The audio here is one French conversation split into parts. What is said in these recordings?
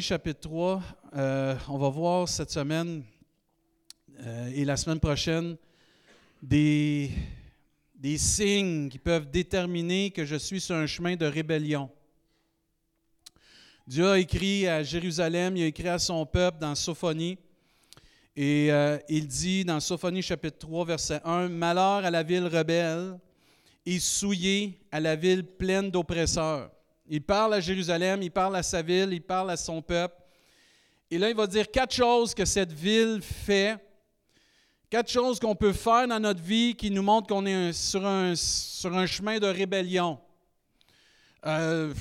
chapitre 3, euh, on va voir cette semaine euh, et la semaine prochaine des, des signes qui peuvent déterminer que je suis sur un chemin de rébellion. Dieu a écrit à Jérusalem, il a écrit à son peuple dans Sophonie, et euh, il dit dans Sophonie chapitre 3, verset 1, Malheur à la ville rebelle et souillée à la ville pleine d'oppresseurs. Il parle à Jérusalem, il parle à sa ville, il parle à son peuple. Et là, il va dire quatre choses que cette ville fait, quatre choses qu'on peut faire dans notre vie qui nous montrent qu'on est sur, un, chemin de rébellion. Euh,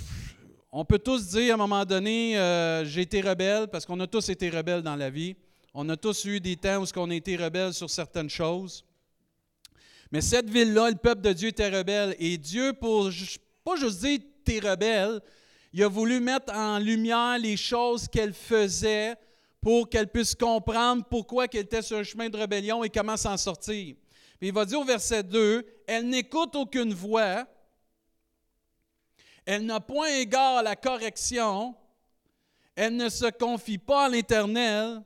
on peut tous dire à un moment donné, euh, j'ai été rebelle, parce qu'on a tous été rebelles dans la vie. On a tous eu des temps où on a été rebelles sur certaines choses. Mais cette ville-là, le peuple de Dieu était rebelle. Et Dieu, pour pas juste dire t'es rebelle, il a voulu mettre en lumière les choses qu'elle faisait pour qu'elle puisse comprendre pourquoi elle était sur un chemin de rébellion et comment s'en sortir. Puis il va dire au verset 2, elle n'écoute aucune voix, elle n'a point égard à la correction, elle ne se confie pas à l'Éternel,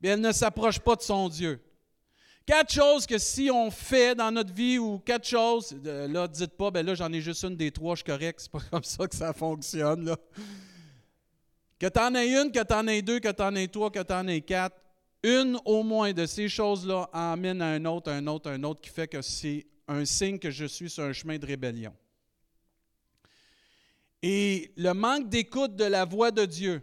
mais elle ne s'approche pas de son Dieu. Quatre choses que si on fait dans notre vie ou quatre choses, là, dites pas, ben là, j'en ai juste une des trois, je suis correct, c'est pas comme ça que ça fonctionne, là. Que tu en aies une, que tu en aies deux, que tu en aies trois, que tu en aies quatre, une au moins de ces choses-là emmène à un autre, un autre, un autre, qui fait que c'est un signe que je suis sur un chemin de rébellion. Et le manque d'écoute de la voix de Dieu,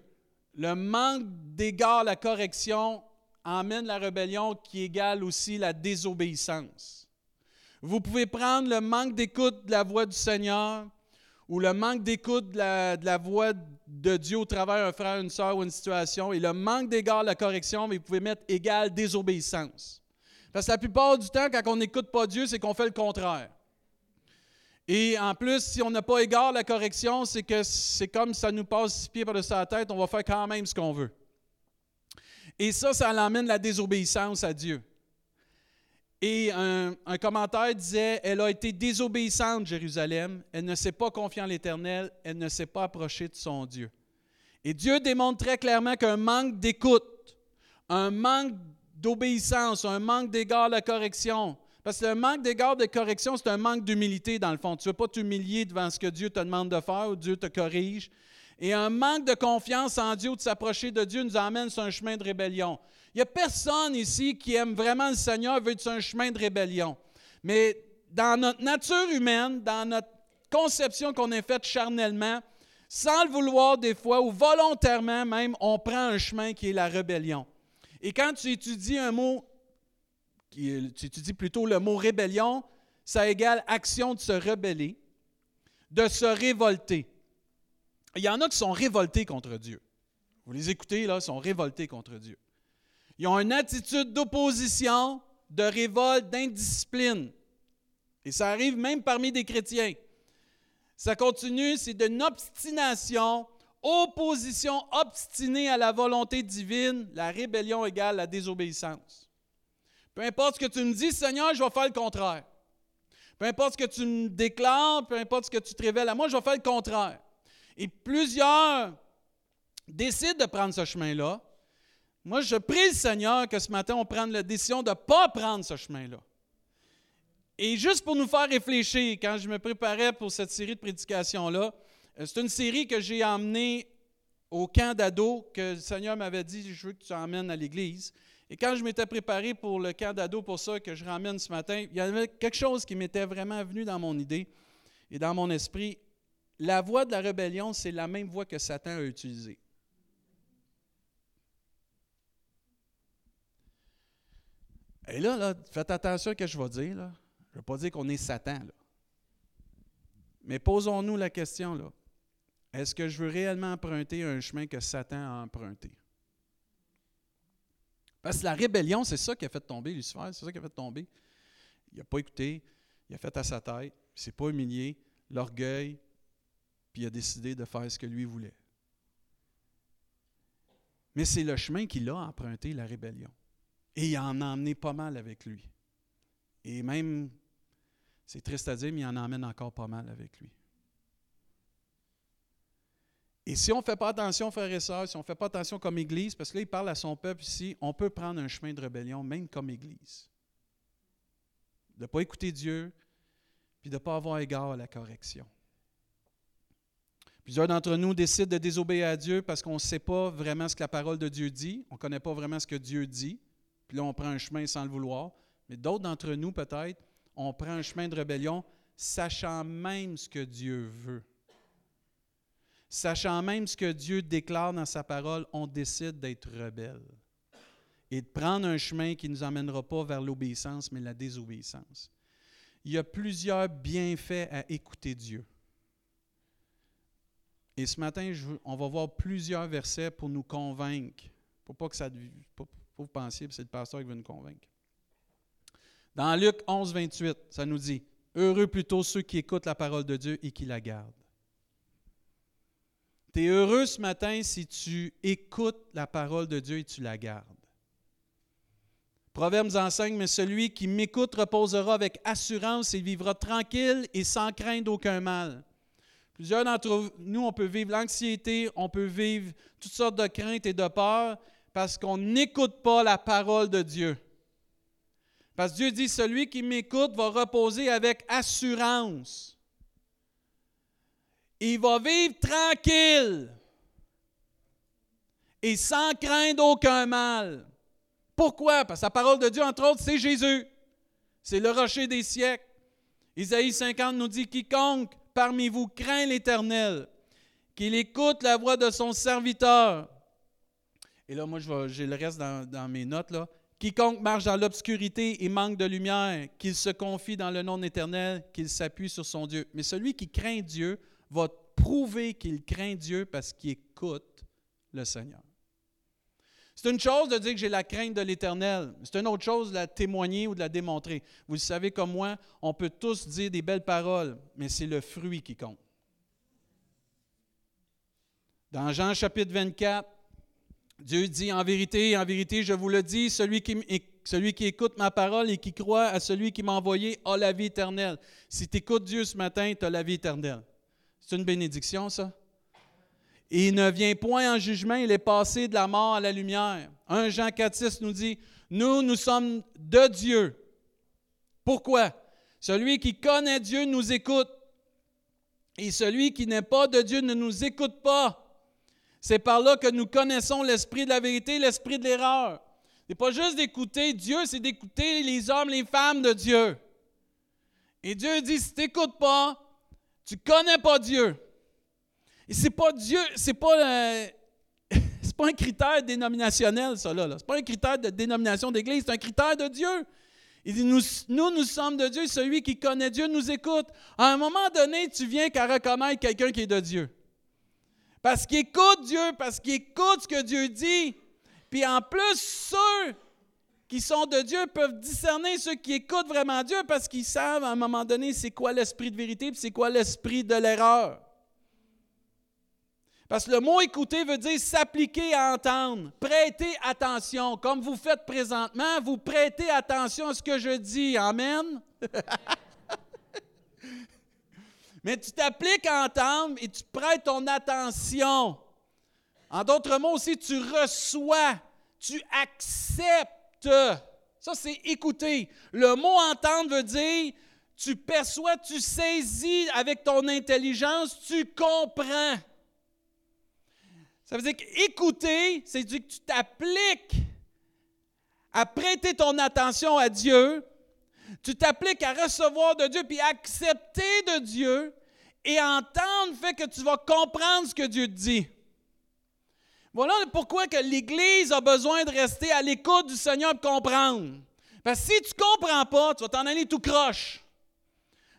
le manque d'égard à la correction, emmène la rébellion qui égale aussi la désobéissance. Vous pouvez prendre le manque d'écoute de la voix du Seigneur ou le manque d'écoute de la, voix de Dieu au travers d'un frère, une soeur ou une situation et le manque d'égard à la correction, mais vous pouvez mettre égal désobéissance. Parce que la plupart du temps, quand on n'écoute pas Dieu, c'est qu'on fait le contraire. Et en plus, si on n'a pas égard à la correction, c'est que c'est comme ça nous passe six pieds par-dessus la tête, on va faire quand même ce qu'on veut. Et ça, ça l'emmène la désobéissance à Dieu. Et un, commentaire disait, elle a été désobéissante, Jérusalem, elle ne s'est pas confiée en l'Éternel, elle ne s'est pas approchée de son Dieu. Et Dieu démontre très clairement qu'un manque d'écoute, un manque d'obéissance, un manque d'égard à la correction, parce que le manque d'égard de correction, c'est un manque d'humilité dans le fond. Tu ne veux pas t'humilier devant ce que Dieu te demande de faire ou Dieu te corrige. Et un manque de confiance en Dieu ou de s'approcher de Dieu nous emmène sur un chemin de rébellion. Il n'y a personne ici qui aime vraiment le Seigneur veut être sur un chemin de rébellion. Mais dans notre nature humaine, dans notre conception qu'on est faite charnellement, sans le vouloir des fois ou volontairement même, on prend un chemin qui est la rébellion. Et quand tu étudies un mot, tu étudies plutôt le mot rébellion, ça égale action de se rebeller, de se révolter. Il y en a qui sont révoltés contre Dieu. Vous les écoutez, là, ils sont révoltés contre Dieu. Ils ont une attitude d'opposition, de révolte, d'indiscipline. Et ça arrive même parmi des chrétiens. Ça continue, c'est d'une obstination, opposition obstinée à la volonté divine, la rébellion égale la désobéissance. Peu importe ce que tu me dis, Seigneur, je vais faire le contraire. Peu importe ce que tu me déclares, peu importe ce que tu te révèles à moi, je vais faire le contraire. Et plusieurs décident de prendre ce chemin-là. Moi, je prie le Seigneur que ce matin, on prenne la décision de ne pas prendre ce chemin-là. Et juste pour nous faire réfléchir, quand je me préparais pour cette série de prédications-là, euh, c'est une série que j'ai emmenée au camp d'ados que le Seigneur m'avait dit, je veux que tu emmènes à l'Église. Et quand je m'étais préparé pour le camp d'ados, pour ça que je ramène ce matin, il y avait quelque chose qui m'était vraiment venu dans mon idée et dans mon esprit. La voie de la rébellion, c'est la même voie que Satan a utilisée. Et là, faites attention à ce que je vais dire. Là. Je ne veux pas dire qu'on est Satan. Mais posons-nous la question, là. Est-ce que je veux réellement emprunter un chemin que Satan a emprunté? Parce que la rébellion, c'est ça qui a fait tomber Lucifer, c'est ça qui a fait tomber. Il n'a pas écouté, il a fait à sa tête, il ne s'est pas humilié. L'orgueil, puis il a décidé de faire ce que lui voulait. Mais c'est le chemin qu'il a emprunté, la rébellion. Et il en a emmené pas mal avec lui. Et même, c'est triste à dire, mais il en emmène encore pas mal avec lui. Et si on ne fait pas attention, frères et sœurs, si on ne fait pas attention comme Église, parce que là, il parle à son peuple ici, on peut prendre un chemin de rébellion, même comme Église. De ne pas écouter Dieu, puis de ne pas avoir égard à la correction. Plusieurs d'entre nous décident de désobéir à Dieu parce qu'on ne sait pas vraiment ce que la parole de Dieu dit, on ne connaît pas vraiment ce que Dieu dit, puis là, on prend un chemin sans le vouloir. Mais d'autres d'entre nous, peut-être, on prend un chemin de rébellion, sachant même ce que Dieu veut. Sachant même ce que Dieu déclare dans sa parole, on décide d'être rebelle et de prendre un chemin qui ne nous emmènera pas vers l'obéissance, mais la désobéissance. Il y a plusieurs bienfaits à écouter Dieu. Et ce matin, on va voir plusieurs versets pour nous convaincre. Pour pas que ça pour, pour vous pensiez que c'est le pasteur qui veut nous convaincre. Dans Luc 11, 28, ça nous dit Heureux plutôt ceux qui écoutent la parole de Dieu et qui la gardent. Tu es heureux ce matin si tu écoutes la parole de Dieu et tu la gardes. Proverbe nous enseigne, mais celui qui m'écoute reposera avec assurance et vivra tranquille et sans crainte d'aucun mal. Plusieurs d'entre nous, on peut vivre l'anxiété, on peut vivre toutes sortes de craintes et de peurs parce qu'on n'écoute pas la parole de Dieu. Parce que Dieu dit, celui qui m'écoute va reposer avec assurance il va vivre tranquille et sans craindre aucun mal. Pourquoi? Parce que la parole de Dieu, entre autres, c'est Jésus. C'est le rocher des siècles. Isaïe 50 nous dit, quiconque parmi vous craint l'Éternel, qu'il écoute la voix de son serviteur. Et là, moi, j'ai le reste dans, mes notes. Là. Quiconque marche dans l'obscurité et manque de lumière, qu'il se confie dans le nom éternel, qu'il s'appuie sur son Dieu. Mais celui qui craint Dieu va prouver qu'il craint Dieu parce qu'il écoute le Seigneur. C'est une chose de dire que j'ai la crainte de l'Éternel. C'est une autre chose de la témoigner ou de la démontrer. Vous le savez comme moi, on peut tous dire des belles paroles, mais c'est le fruit qui compte. Dans Jean chapitre 24, Dieu dit en vérité, en vérité, je vous le dis, celui qui, celui qui écoute ma parole et qui croit à celui qui m'a envoyé a la vie éternelle. Si tu écoutes Dieu ce matin, tu as la vie éternelle. C'est une bénédiction, ça? Et il ne vient point en jugement, il est passé de la mort à la lumière. 1 Jean 4,6 nous dit Nous, nous sommes de Dieu. Pourquoi? Celui qui connaît Dieu nous écoute. Et celui qui n'est pas de Dieu ne nous écoute pas. C'est par là que nous connaissons l'esprit de la vérité, l'esprit de l'erreur. Ce n'est pas juste d'écouter Dieu, c'est d'écouter les hommes, les femmes de Dieu. Et Dieu dit, si tu n'écoutes pas, tu connais pas Dieu. Et c'est pas Dieu, c'est pas, euh, pas un critère dénominationnel, ça là. C'est pas un critère de dénomination d'église, c'est un critère de Dieu. Il dit, nous, nous, nous sommes de Dieu, celui qui connaît Dieu nous écoute. À un moment donné, tu viens qu'à reconnaître quelqu'un qui est de Dieu. Parce qu'il écoute Dieu, parce qu'il écoute ce que Dieu dit. Puis en plus, ceux qui sont de Dieu peuvent discerner ceux qui écoutent vraiment Dieu parce qu'ils savent à un moment donné c'est quoi l'esprit de vérité et c'est quoi l'esprit de l'erreur. Parce que le mot écouter veut dire s'appliquer à entendre, prêter attention. Comme vous faites présentement, vous prêtez attention à ce que je dis. Amen. Mais tu t'appliques à entendre et tu prêtes ton attention. En d'autres mots aussi, tu reçois, tu acceptes ça, c'est écouter. Le mot entendre veut dire tu perçois, tu saisis avec ton intelligence, tu comprends. Ça veut dire qu'écouter, c'est dire que tu t'appliques à prêter ton attention à Dieu, tu t'appliques à recevoir de Dieu, puis accepter de Dieu, et entendre fait que tu vas comprendre ce que Dieu te dit. Voilà pourquoi que l'Église a besoin de rester à l'écoute du Seigneur pour comprendre. Parce si tu ne comprends pas, tu vas t'en aller tout croche.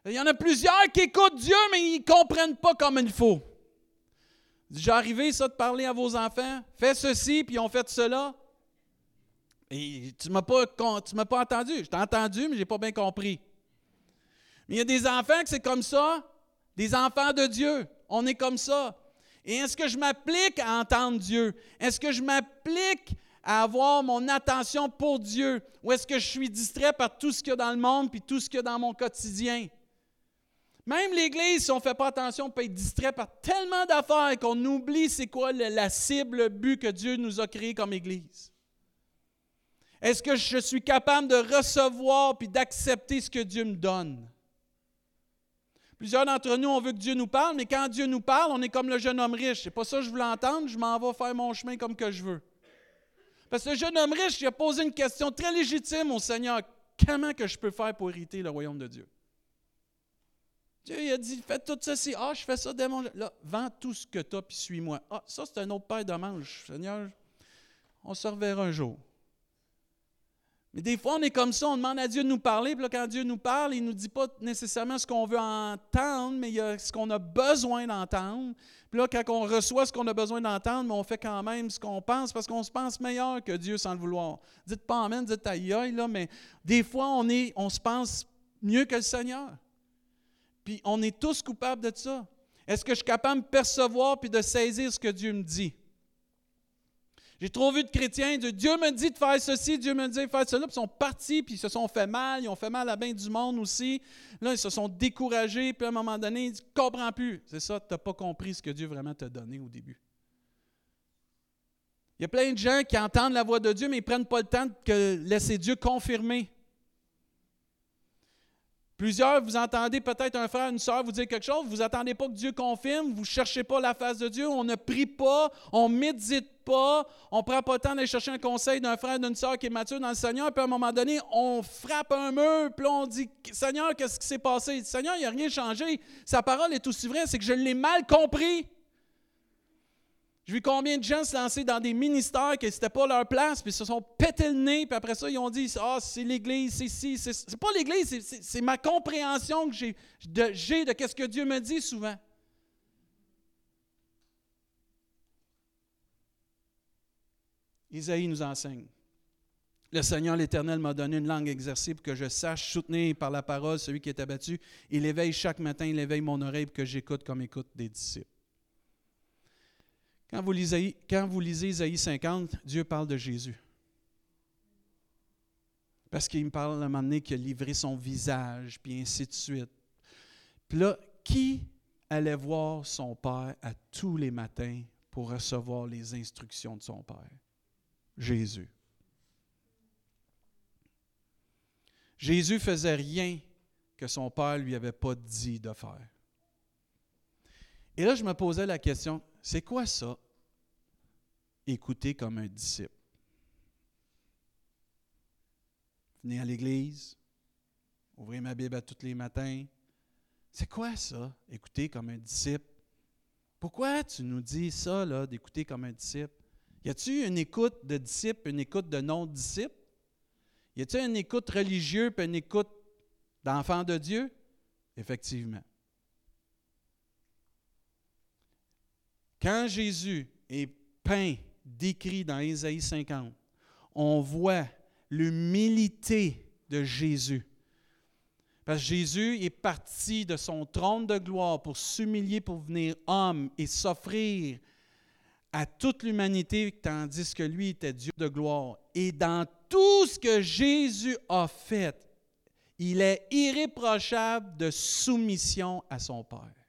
Il y en a plusieurs qui écoutent Dieu, mais ils ne comprennent pas comme il faut. J'ai arrivé ça de parler à vos enfants. Fais ceci, puis on fait cela. Et tu ne m'as pas, pas entendu. Je t'ai entendu, mais je n'ai pas bien compris. Mais il y a des enfants que c'est comme ça. Des enfants de Dieu. On est comme ça. Et est-ce que je m'applique à entendre Dieu? Est-ce que je m'applique à avoir mon attention pour Dieu? Ou est-ce que je suis distrait par tout ce qu'il y a dans le monde puis tout ce qu'il y a dans mon quotidien? Même l'Église, si on ne fait pas attention, peut être distrait par tellement d'affaires qu'on oublie c'est quoi la cible, le but que Dieu nous a créé comme Église. Est-ce que je suis capable de recevoir puis d'accepter ce que Dieu me donne? Plusieurs d'entre nous, on veut que Dieu nous parle, mais quand Dieu nous parle, on est comme le jeune homme riche. C'est pas ça que je voulais entendre, je m'en vais faire mon chemin comme que je veux. Parce que le jeune homme riche, il a posé une question très légitime au Seigneur. Comment que je peux faire pour hériter le royaume de Dieu? Dieu il a dit, fais tout ceci. Ah, je fais ça dès mon... Là, vends tout ce que tu as, puis suis-moi. Ah, ça, c'est un autre paire de manches. Seigneur, on se reverra un jour. Mais des fois, on est comme ça, on demande à Dieu de nous parler, puis là, quand Dieu nous parle, il ne nous dit pas nécessairement ce qu'on veut entendre, mais il y a ce qu'on a besoin d'entendre. Puis là, quand on reçoit ce qu'on a besoin d'entendre, on fait quand même ce qu'on pense, parce qu'on se pense meilleur que Dieu sans le vouloir. Dites pas Amen, dites aïe, là, mais des fois, on, est, on se pense mieux que le Seigneur. Puis on est tous coupables de ça. Est-ce que je suis capable de percevoir puis de saisir ce que Dieu me dit? J'ai trop vu de chrétiens, de Dieu me dit de faire ceci, Dieu me dit de faire cela, puis ils sont partis, puis ils se sont fait mal, ils ont fait mal à bien du monde aussi. Là, ils se sont découragés, puis à un moment donné, ils ne comprennent plus. C'est ça, tu n'as pas compris ce que Dieu vraiment t'a donné au début. Il y a plein de gens qui entendent la voix de Dieu, mais ils ne prennent pas le temps de laisser Dieu confirmer. Plusieurs, vous entendez peut-être un frère, une soeur vous dire quelque chose, vous n'attendez pas que Dieu confirme, vous ne cherchez pas la face de Dieu, on ne prie pas, on médite pas, on ne prend pas le temps d'aller chercher un conseil d'un frère, d'une soeur qui est mature dans le Seigneur, puis à un moment donné, on frappe un mur, puis on dit Seigneur, qu'est-ce qui s'est passé? Seigneur, il n'y a rien changé. Sa parole est aussi vraie, c'est que je l'ai mal compris. J'ai vu combien de gens se lancer dans des ministères qui n'étaient pas leur place, puis se sont pété le nez, puis après ça, ils ont dit Ah, c'est l'Église, c'est ci, c'est. pas l'Église, c'est ma compréhension que j'ai de, de qu'est-ce que Dieu me dit souvent. Isaïe nous enseigne. Le Seigneur l'Éternel m'a donné une langue exercée pour que je sache soutenir par la parole celui qui est abattu. Il éveille chaque matin, il éveille mon oreille pour que j'écoute comme écoute des disciples. Quand vous, lisez, Isaïe 50, Dieu parle de Jésus. Parce qu'il me parle à un moment donné qu'il a livré son visage, puis ainsi de suite. Puis là, qui allait voir son Père à tous les matins pour recevoir les instructions de son Père? Jésus. Jésus faisait rien que son Père lui avait pas dit de faire. Et là, je me posais la question, c'est quoi ça, écouter comme un disciple. Venir à l'église, ouvrir ma Bible à tous les matins. C'est quoi ça, écouter comme un disciple? Pourquoi tu nous dis ça, là, d'écouter comme un disciple? Y a-t-il une écoute de disciple, une écoute de non-disciple? Y a-t-il une écoute religieuse et une écoute d'enfant de Dieu? Effectivement. Quand Jésus est peint décrit dans Ésaïe 50, on voit l'humilité de Jésus. Parce que Jésus est parti de son trône de gloire pour s'humilier, pour venir homme et s'offrir à toute l'humanité, tandis que lui était Dieu de gloire. Et dans tout ce que Jésus a fait, il est irréprochable de soumission à son Père.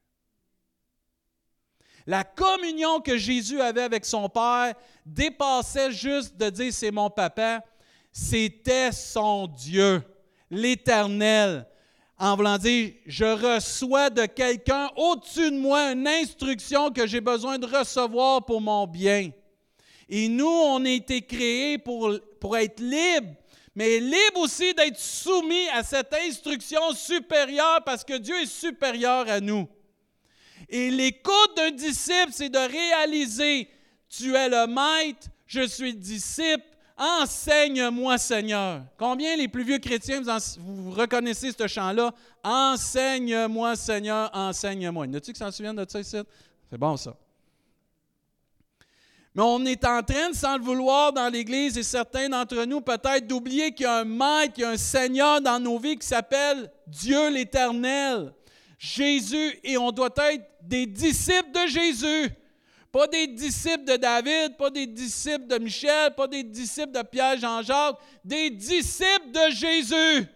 La communion que Jésus avait avec son Père dépassait juste de dire c'est mon papa, c'était son Dieu, l'Éternel. En voulant dire, je reçois de quelqu'un au-dessus de moi une instruction que j'ai besoin de recevoir pour mon bien. Et nous, on a été créés pour, pour être libres, mais libres aussi d'être soumis à cette instruction supérieure parce que Dieu est supérieur à nous. Et l'écoute d'un disciple, c'est de réaliser, tu es le maître, je suis le disciple, enseigne-moi Seigneur. Combien les plus vieux chrétiens, vous, reconnaissez ce chant-là? Enseigne-moi Seigneur, enseigne-moi. A-tu qui s'en souviennent de ça ici? C'est bon ça. Mais on est en train, sans le vouloir, dans l'Église, et certains d'entre nous, peut-être, d'oublier qu'il y a un maître, qu'il y a un Seigneur dans nos vies qui s'appelle Dieu l'Éternel. Jésus et on doit être des disciples de Jésus. Pas des disciples de David, pas des disciples de Michel, pas des disciples de Pierre, Jean-Jacques, des disciples de Jésus.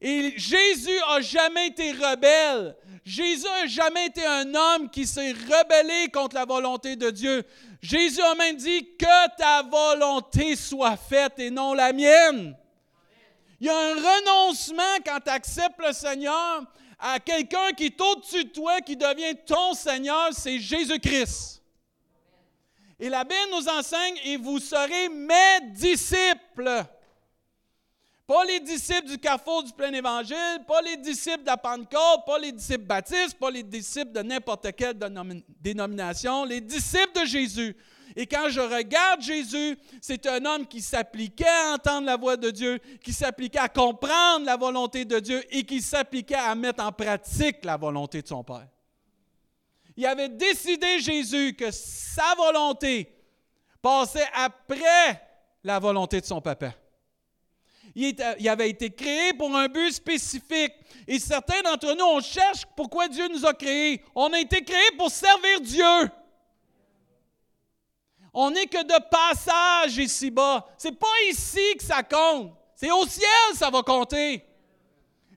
Et Jésus a jamais été rebelle. Jésus a jamais été un homme qui s'est rebellé contre la volonté de Dieu. Jésus a même dit que ta volonté soit faite et non la mienne. Il y a un renoncement quand tu acceptes le Seigneur à quelqu'un qui est au-dessus de toi, qui devient ton Seigneur, c'est Jésus-Christ. Et la Bible nous enseigne, et vous serez mes disciples. Pas les disciples du carrefour du plein évangile, pas les disciples de la Pentecôte, pas les disciples baptistes, pas les disciples de n'importe quelle dénomination, les disciples de Jésus. Et quand je regarde Jésus, c'est un homme qui s'appliquait à entendre la voix de Dieu, qui s'appliquait à comprendre la volonté de Dieu et qui s'appliquait à mettre en pratique la volonté de son Père. Il avait décidé, Jésus, que sa volonté passait après la volonté de son papa. Il, avait été créé pour un but spécifique. Et certains d'entre nous, on cherche pourquoi Dieu nous a créés. On a été créés pour servir Dieu. On n'est que de passage ici-bas. C'est pas ici que ça compte. C'est au ciel que ça va compter.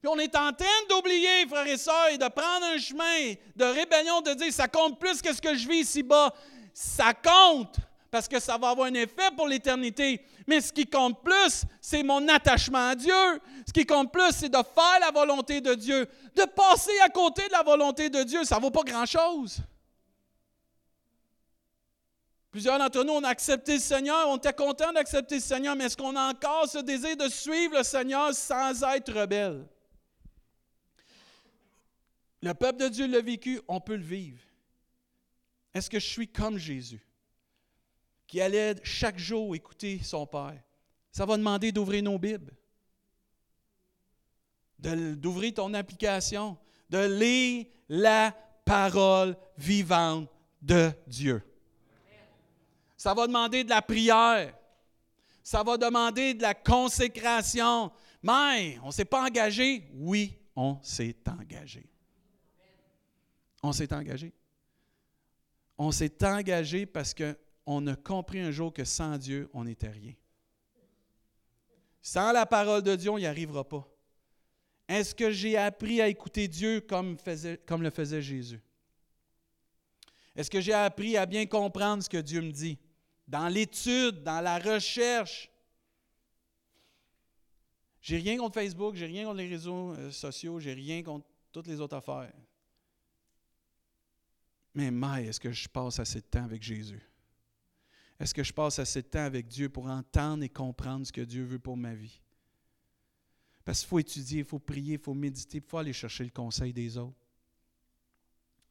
Puis on est en train d'oublier, frères et sœurs, et de prendre un chemin de rébellion, de dire ça compte plus que ce que je vis ici-bas. Ça compte parce que ça va avoir un effet pour l'éternité. Mais ce qui compte plus, c'est mon attachement à Dieu. Ce qui compte plus, c'est de faire la volonté de Dieu. De passer à côté de la volonté de Dieu, ça ne vaut pas grand-chose. Plusieurs d'entre nous, ont accepté le Seigneur, on était contents d'accepter le Seigneur, mais est-ce qu'on a encore ce désir de suivre le Seigneur sans être rebelle? Le peuple de Dieu l'a vécu, on peut le vivre. Est-ce que je suis comme Jésus, qui allait chaque jour écouter son Père? Ça va demander d'ouvrir nos Bibles, d'ouvrir ton application, de lire la parole vivante de Dieu. Ça va demander de la prière. Ça va demander de la consécration. Mais on ne s'est pas engagé? Oui, on s'est engagé. On s'est engagé. On s'est engagé parce qu'on a compris un jour que sans Dieu, on n'était rien. Sans la parole de Dieu, on n'y arrivera pas. Est-ce que j'ai appris à écouter Dieu comme, comme le faisait Jésus? Est-ce que j'ai appris à bien comprendre ce que Dieu me dit? Dans l'étude, dans la recherche. J'ai rien contre Facebook, j'ai rien contre les réseaux euh, sociaux, j'ai rien contre toutes les autres affaires. Mais mais est-ce que je passe assez de temps avec Jésus? Est-ce que je passe assez de temps avec Dieu pour entendre et comprendre ce que Dieu veut pour ma vie? Parce qu'il faut étudier, il faut prier, il faut méditer, il faut aller chercher le conseil des autres.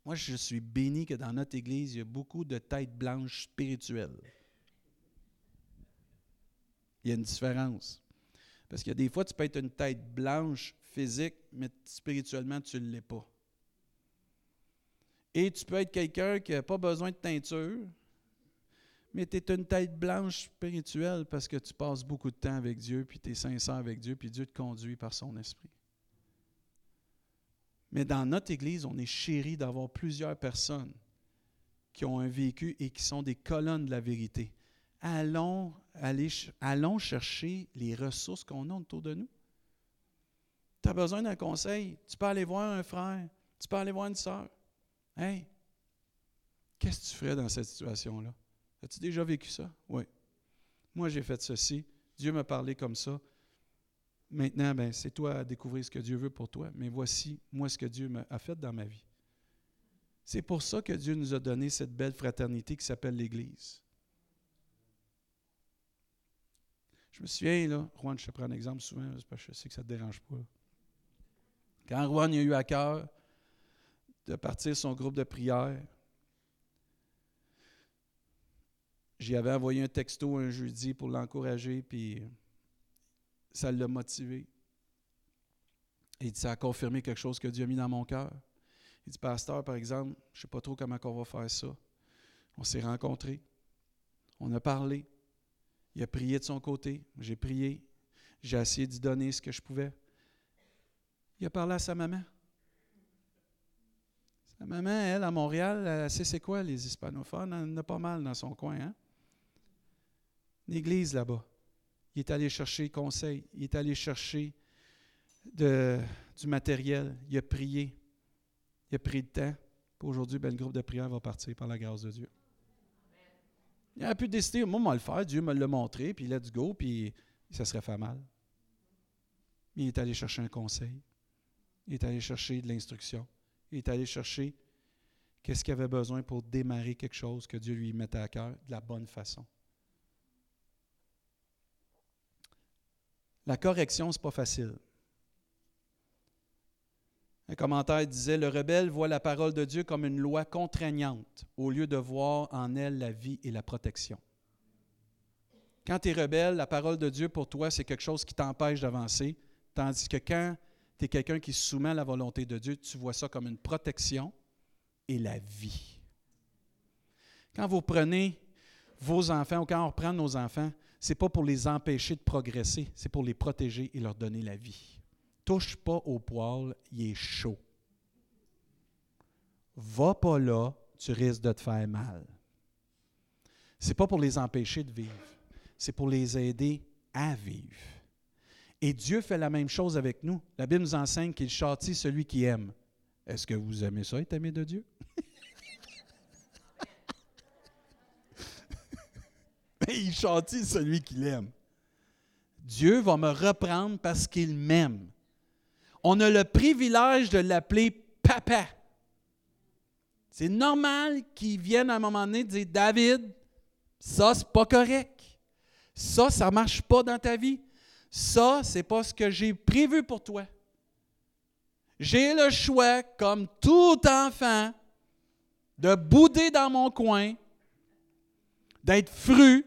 Moi, je suis béni que dans notre Église, il y a beaucoup de têtes blanches spirituelles il y a une différence. Parce a des fois, tu peux être une tête blanche physique, mais spirituellement, tu ne l'es pas. Et tu peux être quelqu'un qui n'a pas besoin de teinture, mais tu es une tête blanche spirituelle parce que tu passes beaucoup de temps avec Dieu, puis tu es sincère avec Dieu, puis Dieu te conduit par son esprit. Mais dans notre Église, on est chéri d'avoir plusieurs personnes qui ont un vécu et qui sont des colonnes de la vérité allons, allons chercher les ressources qu'on a autour de nous. Tu as besoin d'un conseil, tu peux aller voir un frère, tu peux aller voir une soeur. Hey, qu'est-ce que tu ferais dans cette situation-là? As-tu déjà vécu ça? Oui. Moi, j'ai fait ceci. Dieu m'a parlé comme ça. Maintenant, ben, c'est toi à découvrir ce que Dieu veut pour toi. Mais voici, moi, ce que Dieu a fait dans ma vie. C'est pour ça que Dieu nous a donné cette belle fraternité qui s'appelle l'Église. Je me souviens, là, Juan, je te prends un exemple souvent, parce que je sais que ça ne te dérange pas. Quand Juan a eu à cœur de partir son groupe de prière, j'y avais envoyé un texto un jeudi pour l'encourager, puis ça l'a motivé. Et ça a confirmé quelque chose que Dieu a mis dans mon cœur. Il dit, pasteur, par exemple, je ne sais pas trop comment on va faire ça. On s'est rencontrés, on a parlé, il a prié de son côté. J'ai prié. J'ai essayé d'y donner ce que je pouvais. Il a parlé à sa maman. Sa maman, elle, à Montréal, elle sait c'est quoi les hispanophones. Elle en a pas mal dans son coin. Hein? L'église là-bas. Il est allé chercher conseil. Il est allé chercher du matériel. Il a prié. Il a pris le temps. Aujourd'hui, ben, le groupe de prière va partir par la grâce de Dieu. Il a pu décider, moi, moi le faire. Dieu me l'a montré, puis let's go, puis ça serait fait mal. Il est allé chercher un conseil. Il est allé chercher de l'instruction. Il est allé chercher qu'est-ce qu'il avait besoin pour démarrer quelque chose que Dieu lui mettait à cœur de la bonne façon. La correction, ce n'est pas facile. Un commentaire disait, Le rebelle voit la parole de Dieu comme une loi contraignante au lieu de voir en elle la vie et la protection. Quand tu es rebelle, la parole de Dieu pour toi, c'est quelque chose qui t'empêche d'avancer, tandis que quand tu es quelqu'un qui se soumet à la volonté de Dieu, tu vois ça comme une protection et la vie. Quand vous prenez vos enfants ou quand on reprend nos enfants, ce n'est pas pour les empêcher de progresser, c'est pour les protéger et leur donner la vie. Touche pas au poil, il est chaud. Va pas là, tu risques de te faire mal. C'est pas pour les empêcher de vivre, c'est pour les aider à vivre. Et Dieu fait la même chose avec nous. La Bible nous enseigne qu'il châtie celui qui aime. Est-ce que vous aimez ça, être aimé de Dieu? il châtie celui qui l'aime. Dieu va me reprendre parce qu'il m'aime. On a le privilège de l'appeler papa. C'est normal qu'il vienne à un moment donné dire David, ça, c'est pas correct. Ça, ça marche pas dans ta vie. Ça, c'est pas ce que j'ai prévu pour toi. J'ai le choix, comme tout enfant, de bouder dans mon coin, d'être fru,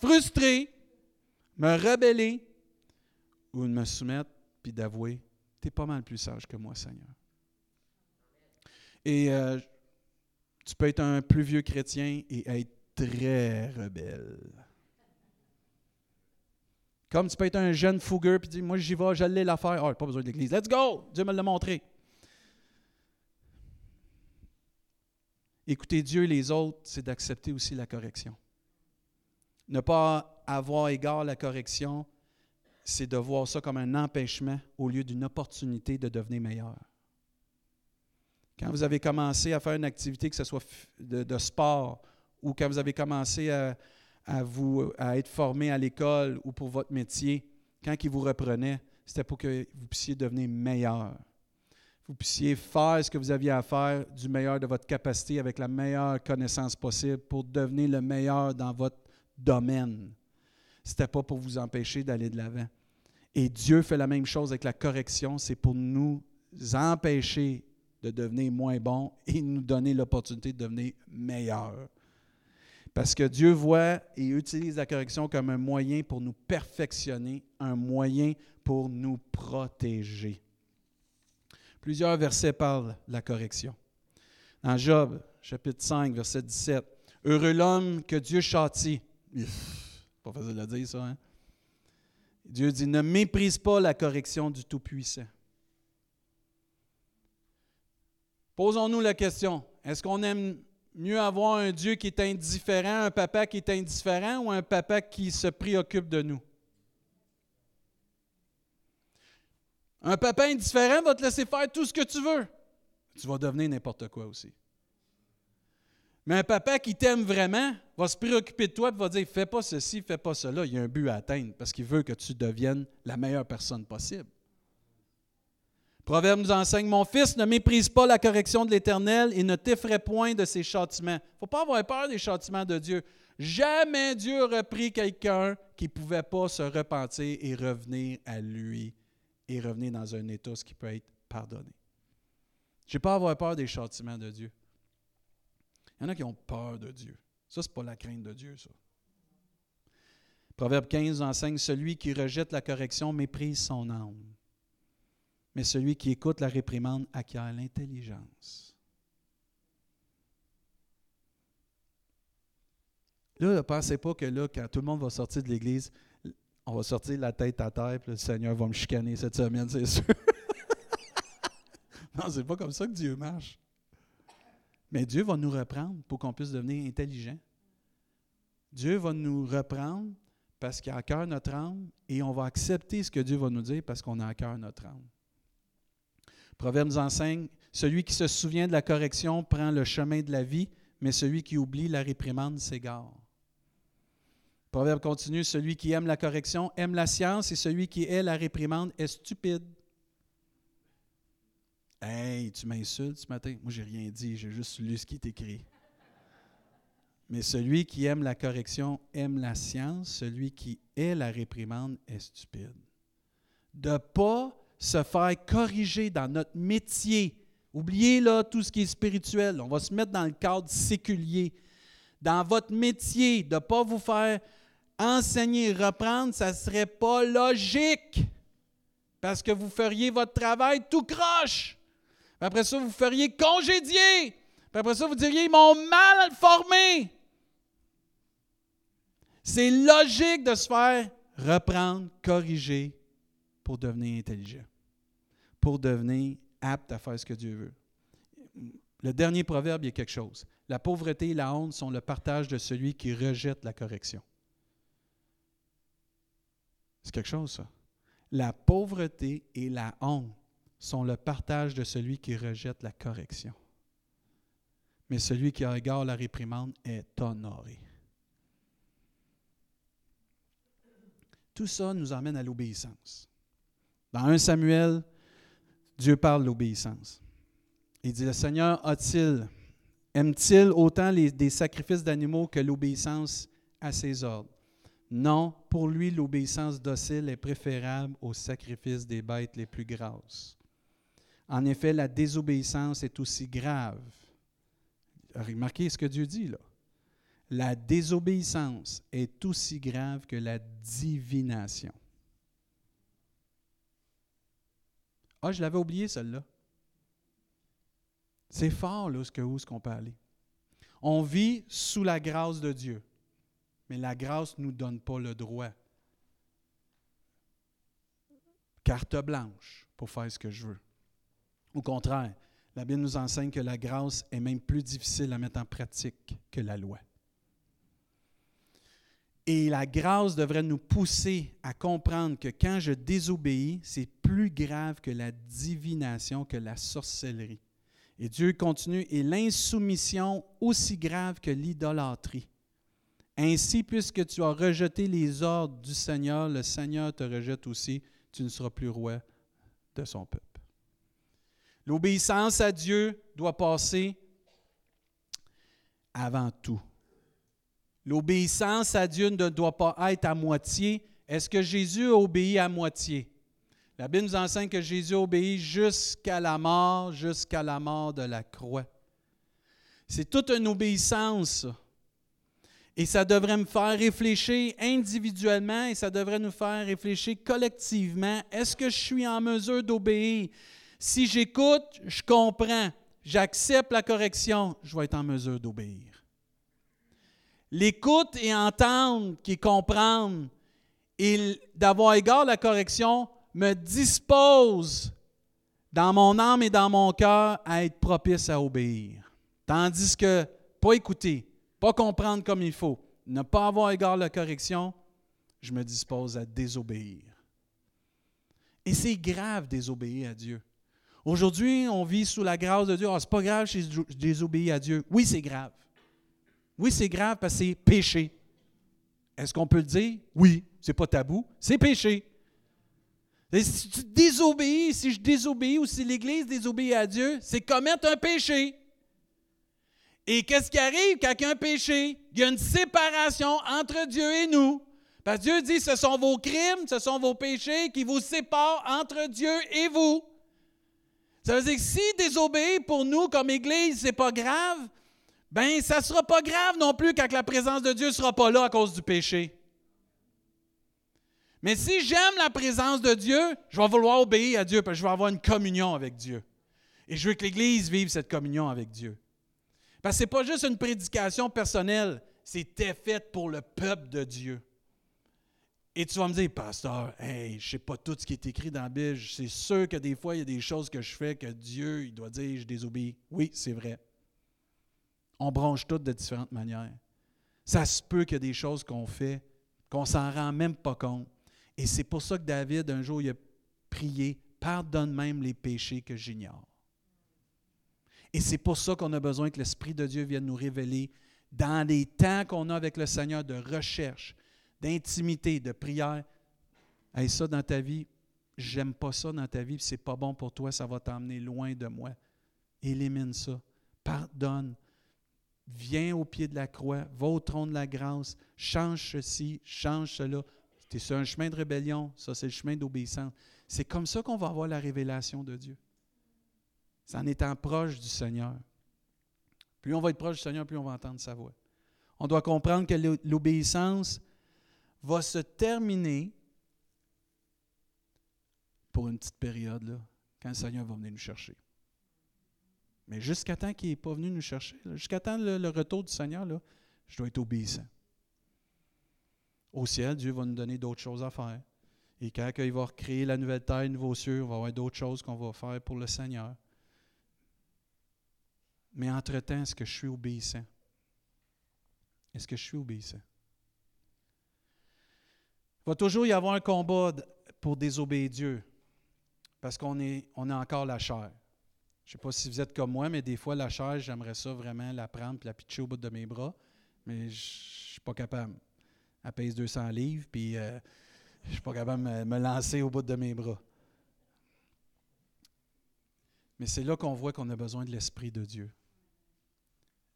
frustré, me rebeller ou de me soumettre puis d'avouer, tu es pas mal plus sage que moi, Seigneur. Et euh, tu peux être un plus vieux chrétien et être très rebelle. Comme tu peux être un jeune fougueux et dire Moi, j'y vais, j'allais la faire. Oh, pas besoin d'église. Let's go! Dieu me l'a montré. Écouter Dieu et les autres, c'est d'accepter aussi la correction. Ne pas avoir égard à la correction, c'est de voir ça comme un empêchement au lieu d'une opportunité de devenir meilleur. Quand vous avez commencé à faire une activité, que ce soit de, sport, ou quand vous avez commencé à, vous, à être formé à l'école ou pour votre métier, quand ils vous reprenaient, c'était pour que vous puissiez devenir meilleur. Vous puissiez faire ce que vous aviez à faire du meilleur de votre capacité avec la meilleure connaissance possible pour devenir le meilleur dans votre domaine. Ce n'était pas pour vous empêcher d'aller de l'avant. Et Dieu fait la même chose avec la correction, c'est pour nous empêcher de devenir moins bons et nous donner l'opportunité de devenir meilleurs. Parce que Dieu voit et utilise la correction comme un moyen pour nous perfectionner, un moyen pour nous protéger. Plusieurs versets parlent de la correction. Dans Job, chapitre 5, verset 17, Heureux l'homme que Dieu châtie. Pas facile de dire ça, hein? Dieu dit, ne méprise pas la correction du Tout-Puissant. Posons-nous la question, est-ce qu'on aime mieux avoir un Dieu qui est indifférent, un papa qui est indifférent ou un papa qui se préoccupe de nous? Un papa indifférent va te laisser faire tout ce que tu veux. Tu vas devenir n'importe quoi aussi. Mais un papa qui t'aime vraiment va se préoccuper de toi et va dire Fais pas ceci, fais pas cela. Il y a un but à atteindre parce qu'il veut que tu deviennes la meilleure personne possible. Proverbe nous enseigne Mon fils, ne méprise pas la correction de l'Éternel et ne t'effraie point de ses châtiments. Il ne faut pas avoir peur des châtiments de Dieu. Jamais Dieu aurait pris quelqu'un qui ne pouvait pas se repentir et revenir à lui et revenir dans un état qui peut être pardonné. Je n'ai pas à avoir peur des châtiments de Dieu. Il y en a qui ont peur de Dieu. Ça, ce n'est pas la crainte de Dieu, ça. Proverbe 15 enseigne Celui qui rejette la correction méprise son âme. Mais celui qui écoute la réprimande acquiert l'intelligence. Là, ne pensez pas que là, quand tout le monde va sortir de l'Église, on va sortir la tête à terre, puis le Seigneur va me chicaner cette semaine, c'est sûr. non, c'est pas comme ça que Dieu marche. Mais Dieu va nous reprendre pour qu'on puisse devenir intelligent. Dieu va nous reprendre parce qu'il a à cœur notre âme et on va accepter ce que Dieu va nous dire parce qu'on a à cœur notre âme. Proverbe nous enseigne Celui qui se souvient de la correction prend le chemin de la vie, mais celui qui oublie la réprimande s'égare. Proverbe continue Celui qui aime la correction aime la science, et celui qui hait la réprimande est stupide. Hey, tu m'insultes ce matin? Moi, j'ai rien dit, j'ai juste lu ce qui est écrit. Mais celui qui aime la correction aime la science, celui qui hait la réprimande est stupide. De ne pas se faire corriger dans notre métier. Oubliez là tout ce qui est spirituel. On va se mettre dans le cadre séculier. Dans votre métier, de ne pas vous faire enseigner, reprendre, ça ne serait pas logique. Parce que vous feriez votre travail tout croche. Après ça, vous feriez congédier. après ça, vous diriez, ils m'ont mal formé. C'est logique de se faire reprendre, corriger pour devenir intelligent, pour devenir apte à faire ce que Dieu veut. Le dernier proverbe, il y a quelque chose. La pauvreté et la honte sont le partage de celui qui rejette la correction. C'est quelque chose, ça. La pauvreté et la honte sont le partage de celui qui rejette la correction. Mais celui qui regarde la réprimande est honoré. Tout ça nous emmène à l'obéissance. Dans 1 Samuel, Dieu parle de l'obéissance. Il dit, le Seigneur a-t-il, aime-t-il autant les, des sacrifices d'animaux que l'obéissance à ses ordres? Non, pour lui, l'obéissance docile est préférable au sacrifice des bêtes les plus grasses. En effet, la désobéissance est aussi grave. Remarquez ce que Dieu dit là la désobéissance est aussi grave que la divination. Ah, je l'avais oublié celle-là. C'est fort là, où ce qu'on peut aller. On vit sous la grâce de Dieu, mais la grâce ne nous donne pas le droit. Carte blanche pour faire ce que je veux. Au contraire, la Bible nous enseigne que la grâce est même plus difficile à mettre en pratique que la loi. Et la grâce devrait nous pousser à comprendre que quand je désobéis, c'est plus grave que la divination, que la sorcellerie. Et Dieu continue, et l'insoumission aussi grave que l'idolâtrie. Ainsi, puisque tu as rejeté les ordres du Seigneur, le Seigneur te rejette aussi, tu ne seras plus roi de son peuple. L'obéissance à Dieu doit passer avant tout. L'obéissance à Dieu ne doit pas être à moitié. Est-ce que Jésus a obéi à moitié? La Bible nous enseigne que Jésus a obéi jusqu'à la mort, jusqu'à la mort de la croix. C'est toute une obéissance. Et ça devrait me faire réfléchir individuellement et ça devrait nous faire réfléchir collectivement. Est-ce que je suis en mesure d'obéir? Si j'écoute, je comprends, j'accepte la correction, je vais être en mesure d'obéir. L'écoute et entendre qui comprendre et d'avoir égard à la correction me dispose dans mon âme et dans mon cœur à être propice à obéir. Tandis que pas écouter, pas comprendre comme il faut, ne pas avoir égard à la correction, je me dispose à désobéir. Et c'est grave désobéir à Dieu. Aujourd'hui, on vit sous la grâce de Dieu. Ah, c'est pas grave si je désobéis à Dieu. Oui, c'est grave. Oui, c'est grave parce que c'est péché. Est-ce qu'on peut le dire? Oui, c'est pas tabou, c'est péché. si tu désobéis, si je désobéis ou si l'Église désobéit à Dieu, c'est commettre un péché. Et qu'est-ce qui arrive quand il y a un péché? Il y a une séparation entre Dieu et nous. Parce que Dieu dit, ce sont vos crimes, ce sont vos péchés qui vous séparent entre Dieu et vous. Ça veut dire que si désobéir pour nous comme Église, ce n'est pas grave, ben ça ne sera pas grave non plus quand la présence de Dieu ne sera pas là à cause du péché. Mais si j'aime la présence de Dieu, je vais vouloir obéir à Dieu parce que je vais avoir une communion avec Dieu. Et je veux que l'Église vive cette communion avec Dieu. Parce que ce n'est pas juste une prédication personnelle, c'était fait pour le peuple de Dieu. Et tu vas me dire, pasteur, hey, je sais pas tout ce qui est écrit dans la Bible. C'est sûr que des fois, il y a des choses que je fais que Dieu, il doit dire, je désobéis. Oui, c'est vrai. On bronche toutes de différentes manières. Ça se peut qu'il y a des choses qu'on fait qu'on s'en rend même pas compte. Et c'est pour ça que David, un jour, il a prié, pardonne même les péchés que j'ignore. Et c'est pour ça qu'on a besoin que l'Esprit de Dieu vienne nous révéler dans les temps qu'on a avec le Seigneur de recherche, d'intimité, de prière. Hey, ça dans ta vie, j'aime pas ça dans ta vie, c'est pas bon pour toi, ça va t'emmener loin de moi. Élimine ça. Pardonne. Viens au pied de la croix, va au trône de la grâce, change ceci, change cela. Tu es sur un chemin de rébellion, ça c'est le chemin d'obéissance. C'est comme ça qu'on va avoir la révélation de Dieu. C'est en étant proche du Seigneur. Plus on va être proche du Seigneur, plus on va entendre sa voix. On doit comprendre que l'obéissance va se terminer pour une petite période, quand le Seigneur va venir nous chercher. Mais jusqu'à temps qu'il n'est pas venu nous chercher, jusqu'à temps le, retour du Seigneur, je dois être obéissant. Au ciel, Dieu va nous donner d'autres choses à faire. Et quand il va créer la nouvelle terre, le nouveau cieux, il va y avoir d'autres choses qu'on va faire pour le Seigneur. Mais entre-temps, est-ce que je suis obéissant? Est-ce que je suis obéissant? Il va toujours y avoir un combat pour désobéir Dieu, parce qu'on est, on a encore la chair. Je ne sais pas si vous êtes comme moi, mais des fois, la chair, j'aimerais ça vraiment la prendre et la pitcher au bout de mes bras, mais je ne suis pas capable. Elle pèse 200 livres, puis euh, je ne suis pas capable de me lancer au bout de mes bras. Mais c'est là qu'on voit qu'on a besoin de l'Esprit de Dieu.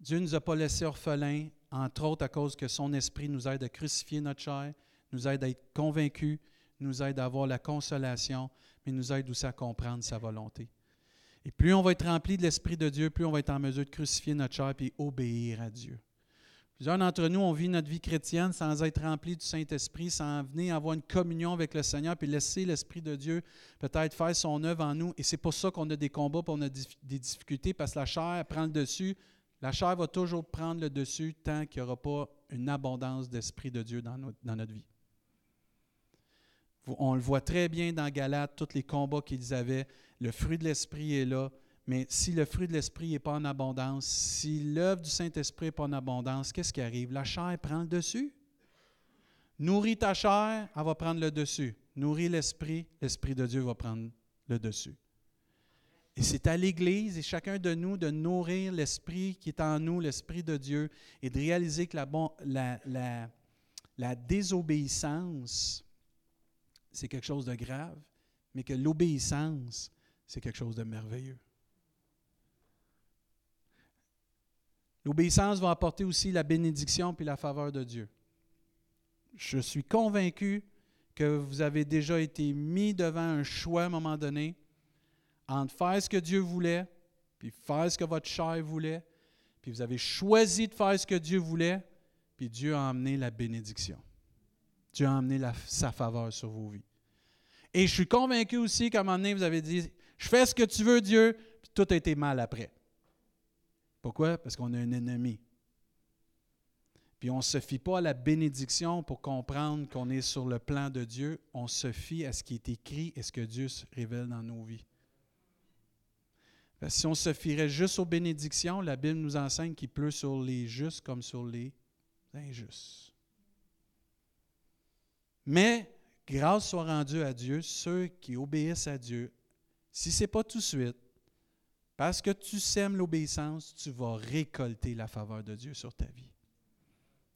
Dieu ne nous a pas laissés orphelins, entre autres à cause que son Esprit nous aide à crucifier notre chair, nous aide à être convaincus, nous aide à avoir la consolation, mais nous aide aussi à comprendre sa volonté. Et plus on va être rempli de l'Esprit de Dieu, plus on va être en mesure de crucifier notre chair et obéir à Dieu. Plusieurs d'entre nous, on vit notre vie chrétienne sans être rempli du Saint-Esprit, sans venir avoir une communion avec le Seigneur, puis laisser l'Esprit de Dieu peut-être faire son œuvre en nous. Et c'est pour ça qu'on a des combats, puis on a des difficultés, parce que la chair prend le dessus, la chair va toujours prendre le dessus tant qu'il n'y aura pas une abondance d'Esprit de Dieu dans notre, vie. On le voit très bien dans Galates, tous les combats qu'ils avaient. Le fruit de l'Esprit est là, mais si le fruit de l'Esprit n'est pas en abondance, si l'œuvre du Saint-Esprit n'est pas en abondance, qu'est-ce qui arrive? La chair prend le dessus. Nourris ta chair, elle va prendre le dessus. Nourris l'Esprit, l'Esprit de Dieu va prendre le dessus. Et c'est à l'Église et chacun de nous de nourrir l'Esprit qui est en nous, l'Esprit de Dieu, et de réaliser que la désobéissance, c'est quelque chose de grave, mais que l'obéissance, c'est quelque chose de merveilleux. L'obéissance va apporter aussi la bénédiction puis la faveur de Dieu. Je suis convaincu que vous avez déjà été mis devant un choix à un moment donné entre faire ce que Dieu voulait, puis faire ce que votre chair voulait, puis vous avez choisi de faire ce que Dieu voulait, puis Dieu a amené la bénédiction. Dieu a amené sa faveur sur vos vies. Et je suis convaincu aussi qu'à un moment donné, vous avez dit, je fais ce que tu veux, Dieu, puis tout a été mal après. Pourquoi? Parce qu'on a un ennemi. Puis on ne se fie pas à la bénédiction pour comprendre qu'on est sur le plan de Dieu. On se fie à ce qui est écrit et ce que Dieu se révèle dans nos vies si on se fierait juste aux bénédictions, la Bible nous enseigne qu'il pleut sur les justes comme sur les injustes. Mais grâce soit rendue à Dieu, ceux qui obéissent à Dieu, si ce n'est pas tout de suite, parce que tu sèmes l'obéissance, tu vas récolter la faveur de Dieu sur ta vie.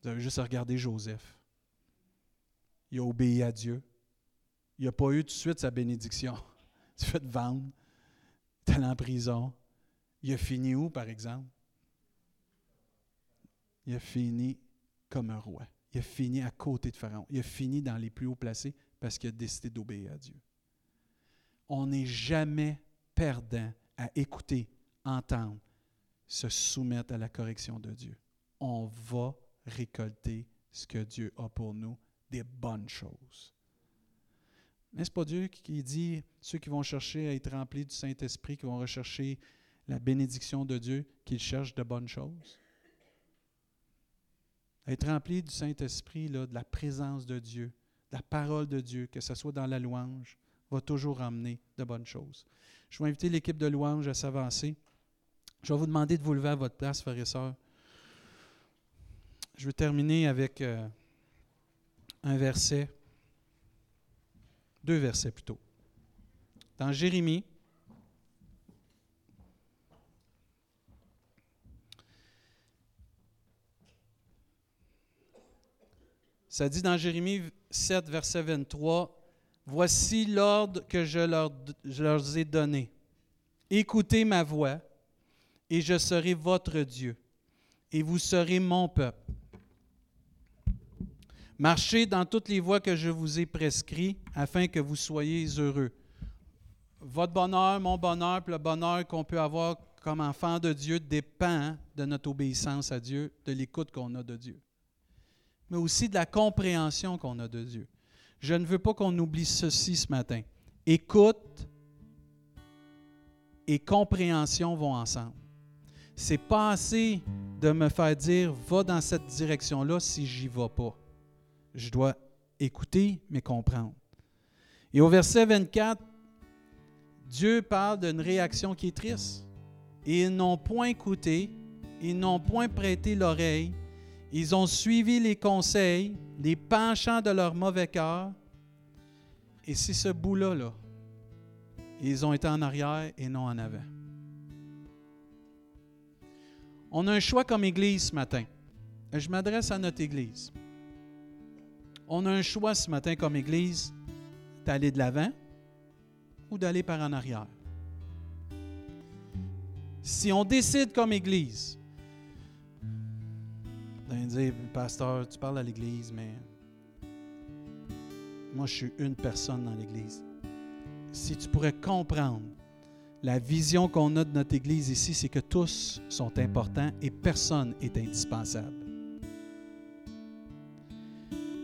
Vous avez juste à regarder Joseph. Il a obéi à Dieu. Il n'a pas eu tout de suite sa bénédiction. Il s'est fait vendre allé en prison. Il a fini où, par exemple? Il a fini comme un roi. Il a fini à côté de Pharaon. Il a fini dans les plus hauts placés parce qu'il a décidé d'obéir à Dieu. On n'est jamais perdant à écouter, entendre, se soumettre à la correction de Dieu. On va récolter ce que Dieu a pour nous, des bonnes choses. N'est-ce pas Dieu qui dit, ceux qui vont chercher à être remplis du Saint-Esprit, qui vont rechercher la bénédiction de Dieu, qu'ils cherchent de bonnes choses? Être rempli du Saint-Esprit, de la présence de Dieu, de la parole de Dieu, que ce soit dans la louange, va toujours amener de bonnes choses. Je vais inviter l'équipe de louange à s'avancer. Je vais vous demander de vous lever à votre place, frères et sœurs. Je vais terminer avec... Euh, un verset, deux versets plutôt. Dans Jérémie, ça dit dans Jérémie 7, verset 23, Voici l'ordre que je leur, ai donné. Écoutez ma voix, et je serai votre Dieu, et vous serez mon peuple. Marchez dans toutes les voies que je vous ai prescrites, afin que vous soyez heureux. Votre bonheur, mon bonheur, le bonheur qu'on peut avoir comme enfant de Dieu dépend de notre obéissance à Dieu, de l'écoute qu'on a de Dieu, mais aussi de la compréhension qu'on a de Dieu. Je ne veux pas qu'on oublie ceci ce matin. Écoute et compréhension vont ensemble. C'est pas assez de me faire dire va dans cette direction-là si j'y vais pas. Je dois écouter mais comprendre. Et au verset 24, Dieu parle d'une réaction qui est triste. Ils n'ont point écouté, ils n'ont point prêté l'oreille, ils ont suivi les conseils, les penchants de leur mauvais cœur. Et c'est ce bout-là, là, ils ont été en arrière et non en avant. On a un choix comme Église ce matin. Je m'adresse à notre Église. On a un choix ce matin comme Église d'aller de l'avant ou d'aller par en arrière. Si on décide comme Église, d'aller dire, pasteur, tu parles à l'Église, mais moi je suis une personne dans l'Église si tu pourrais comprendre la vision qu'on a de notre Église ici, c'est que tous sont importants et personne est indispensable.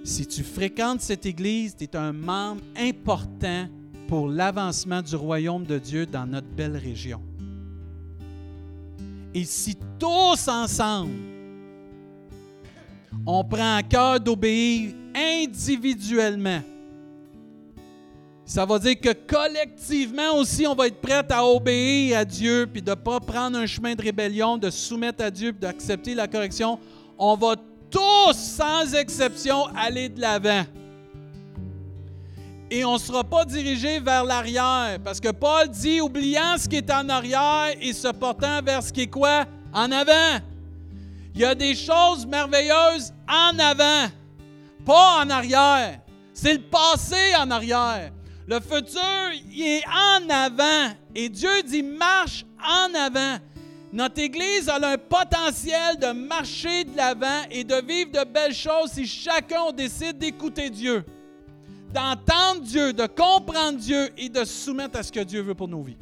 Si tu fréquentes cette Église, tu es un membre important pour l'avancement du royaume de Dieu dans notre belle région. Et si tous ensemble, on prend à cœur d'obéir individuellement ça va dire que collectivement aussi, on va être prêt à obéir à Dieu, puis de ne pas prendre un chemin de rébellion, de soumettre à Dieu, puis d'accepter la correction. On va tous, sans exception, aller de l'avant. Et on ne sera pas dirigé vers l'arrière, parce que Paul dit, oubliant ce qui est en arrière et se portant vers ce qui est quoi? En avant. Il y a des choses merveilleuses en avant, pas en arrière. C'est le passé en arrière. Le futur, il est en avant. Et Dieu dit, marche en avant. Notre Église a un potentiel de marcher de l'avant et de vivre de belles choses si chacun décide d'écouter Dieu, d'entendre Dieu, de comprendre Dieu et de se soumettre à ce que Dieu veut pour nos vies.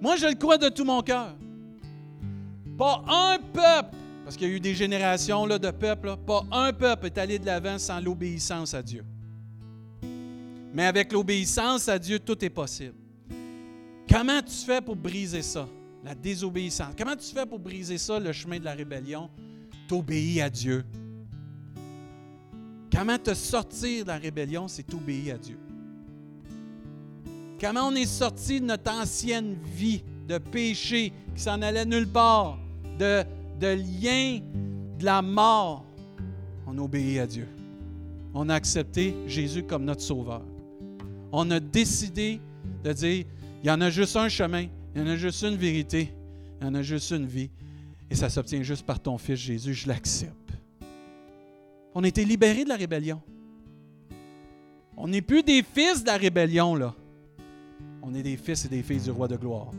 Moi, je le crois de tout mon cœur. Pas un peuple, parce qu'il y a eu des générations là, de peuples, pas un peuple est allé de l'avant sans l'obéissance à Dieu. Mais avec l'obéissance à Dieu, tout est possible. Comment tu fais pour briser ça? La désobéissance? Comment tu fais pour briser ça, le chemin de la rébellion? T'obéis à Dieu. Comment te sortir de la rébellion, c'est t'obéir à Dieu. Comment on est sorti de notre ancienne vie de péché qui s'en allait nulle part, de, lien de la mort? On obéit à Dieu. On a accepté Jésus comme notre sauveur on a décidé de dire, il y en a juste un chemin, il y en a juste une vérité, il y en a juste une vie, et ça s'obtient juste par ton Fils Jésus, je l'accepte. On a été libérés de la rébellion. On n'est plus des fils de la rébellion, là. On est des fils et des filles du roi de gloire.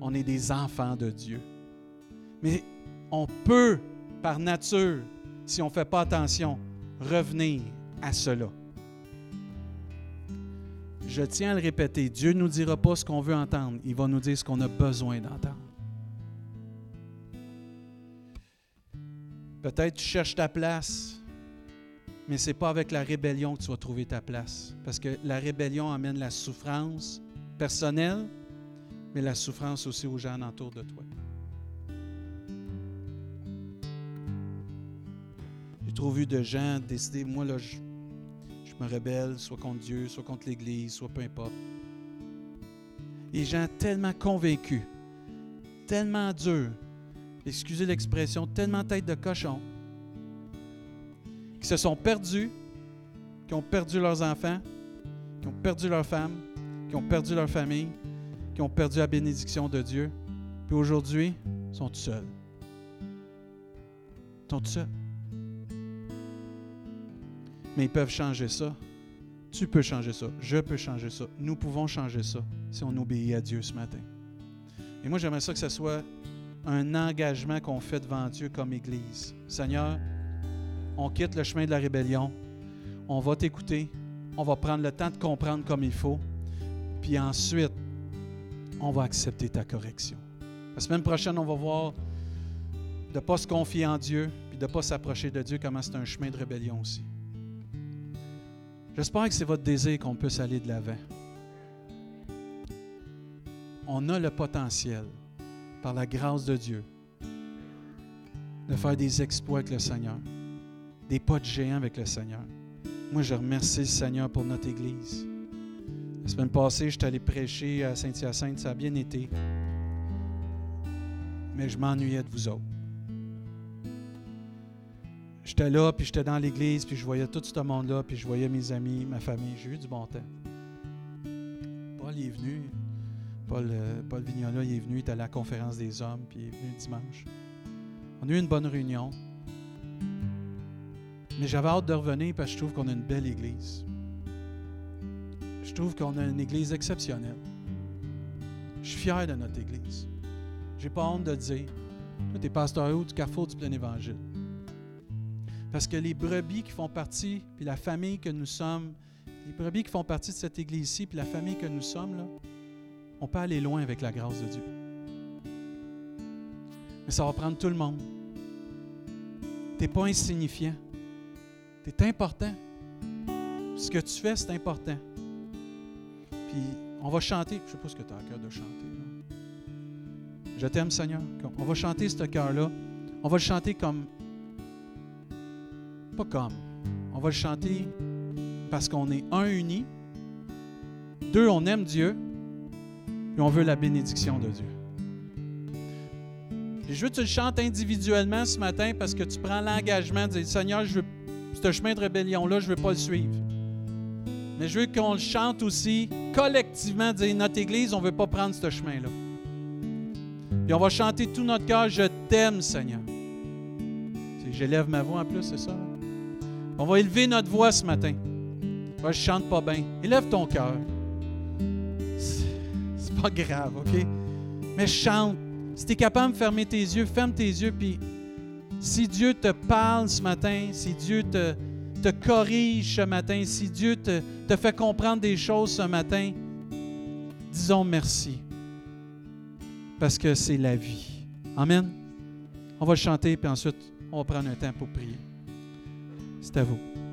On est des enfants de Dieu. Mais on peut, par nature, si on ne fait pas attention, revenir à cela. Je tiens à le répéter, Dieu ne nous dira pas ce qu'on veut entendre, il va nous dire ce qu'on a besoin d'entendre. Peut-être tu cherches ta place, mais ce n'est pas avec la rébellion que tu vas trouver ta place. Parce que la rébellion amène la souffrance personnelle, mais la souffrance aussi aux gens autour de toi. Trop vu de gens décider, moi là, je, me rebelle, soit contre Dieu, soit contre l'Église, soit peu importe. Les gens tellement convaincus, tellement durs, excusez l'expression, tellement tête de cochon, qui se sont perdus, qui ont perdu leurs enfants, qui ont perdu leurs femmes, qui ont perdu leur famille, qui ont perdu la bénédiction de Dieu, puis aujourd'hui, sont tout seuls. Ils sont tout seuls. Mais ils peuvent changer ça. Tu peux changer ça. Je peux changer ça. Nous pouvons changer ça si on obéit à Dieu ce matin. Et moi, j'aimerais ça que ce soit un engagement qu'on fait devant Dieu comme Église. Seigneur, on quitte le chemin de la rébellion. On va t'écouter. On va prendre le temps de comprendre comme il faut. Puis ensuite, on va accepter ta correction. La semaine prochaine, on va voir de ne pas se confier en Dieu, puis de ne pas s'approcher de Dieu, comment c'est un chemin de rébellion aussi. J'espère que c'est votre désir qu'on puisse aller de l'avant. On a le potentiel, par la grâce de Dieu, de faire des exploits avec le Seigneur, des pas de géant avec le Seigneur. Moi, je remercie le Seigneur pour notre Église. La semaine passée, je suis allé prêcher à Saint-Hyacinthe, ça a bien été. Mais je m'ennuyais de vous autres. J'étais là, puis j'étais dans l'église, puis je voyais tout ce monde-là, puis je voyais mes amis, ma famille. J'ai eu du bon temps. Paul est venu. Paul, euh, Paul Vignola, il est venu, il était à la conférence des hommes, puis il est venu dimanche. On a eu une bonne réunion. Mais j'avais hâte de revenir parce que je trouve qu'on a une belle église. Je trouve qu'on a une église exceptionnelle. Je suis fier de notre église. J'ai pas honte de dire, toi, tu es pasteur haut du carrefour du plein évangile. Parce que les brebis qui font partie, puis la famille que nous sommes, les brebis qui font partie de cette église-ci, puis la famille que nous sommes, là, on peut aller loin avec la grâce de Dieu. Mais ça va prendre tout le monde. Tu n'es pas insignifiant. Tu es important. Ce que tu fais, c'est important. Puis on va chanter. Je ne sais pas ce que tu as à cœur de chanter. Je t'aime, Seigneur. On va chanter ce cœur-là. On va le chanter comme pas comme. On va le chanter parce qu'on est un uni. Deux, on aime Dieu. Et on veut la bénédiction de Dieu. je veux que tu le chantes individuellement ce matin parce que tu prends l'engagement de dire Seigneur, je veux, ce chemin de rébellion-là, je ne veux pas le suivre. Mais je veux qu'on le chante aussi collectivement, dire notre Église, on ne veut pas prendre ce chemin-là. Puis on va chanter tout notre cœur, je t'aime, Seigneur. J'élève ma voix en plus, c'est ça? On va élever notre voix ce matin. Moi, je chante pas bien. Élève ton cœur. C'est pas grave, OK? Mais chante. Si tu es capable de fermer tes yeux, ferme tes yeux. Puis si Dieu te parle ce matin, si Dieu te, te corrige ce matin, si Dieu te, te fait comprendre des choses ce matin, disons merci. Parce que c'est la vie. Amen. On va chanter, puis ensuite, on va prendre un temps pour prier. C'est à vous.